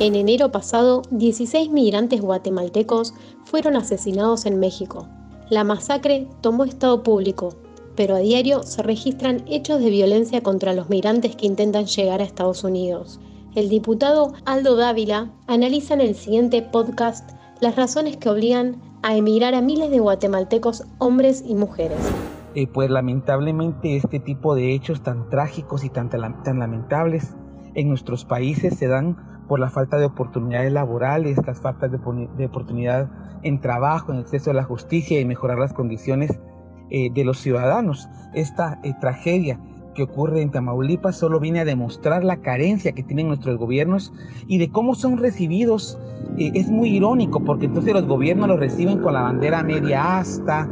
En enero pasado, 16 migrantes guatemaltecos fueron asesinados en México. La masacre tomó estado público, pero a diario se registran hechos de violencia contra los migrantes que intentan llegar a Estados Unidos. El diputado Aldo Dávila analiza en el siguiente podcast las razones que obligan a emigrar a miles de guatemaltecos, hombres y mujeres. Eh, pues lamentablemente este tipo de hechos tan trágicos y tan, tan lamentables en nuestros países se dan por la falta de oportunidades laborales, las faltas de, de oportunidad en trabajo, en el acceso a la justicia y mejorar las condiciones eh, de los ciudadanos. Esta eh, tragedia que ocurre en Tamaulipas solo viene a demostrar la carencia que tienen nuestros gobiernos y de cómo son recibidos. es muy irónico porque entonces los gobiernos los reciben con la bandera media asta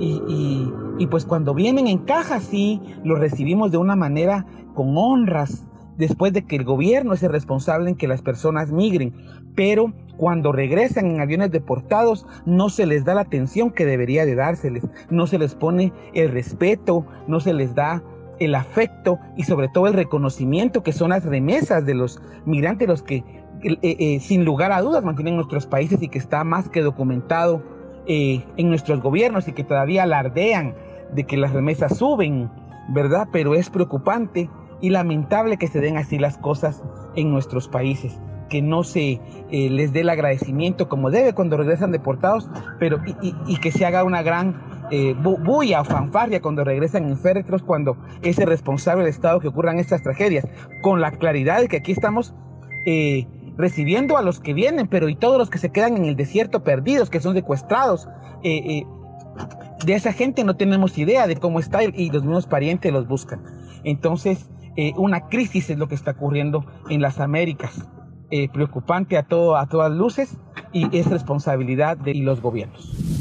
y y pues cuando vienen en caja, sí, los recibimos de una manera con honras, después de que el gobierno es el responsable en que las personas migren. Pero cuando regresan en aviones deportados, no se les da la atención que debería de dárseles, no se les pone el respeto, no se les da el afecto y sobre todo el reconocimiento que son las remesas de los migrantes, los que eh, eh, sin lugar a dudas mantienen nuestros países y que está más que documentado eh, en nuestros gobiernos y que todavía alardean de que las remesas suben, ¿verdad? Pero es preocupante y lamentable que se den así las cosas en nuestros países, que no se eh, les dé el agradecimiento como debe cuando regresan deportados, pero y, que se haga una gran eh, bulla o fanfarria cuando regresan en féretros, cuando es el responsable del Estado que ocurran estas tragedias, con la claridad de que aquí estamos recibiendo a los que vienen, pero y todos los que se quedan en el desierto perdidos, que son secuestrados. Eh, eh, de esa gente no tenemos idea de cómo está y los mismos parientes los buscan. Entonces, eh, una crisis es lo que está ocurriendo en las Américas, preocupante a, todo, a todas luces y es responsabilidad de los gobiernos.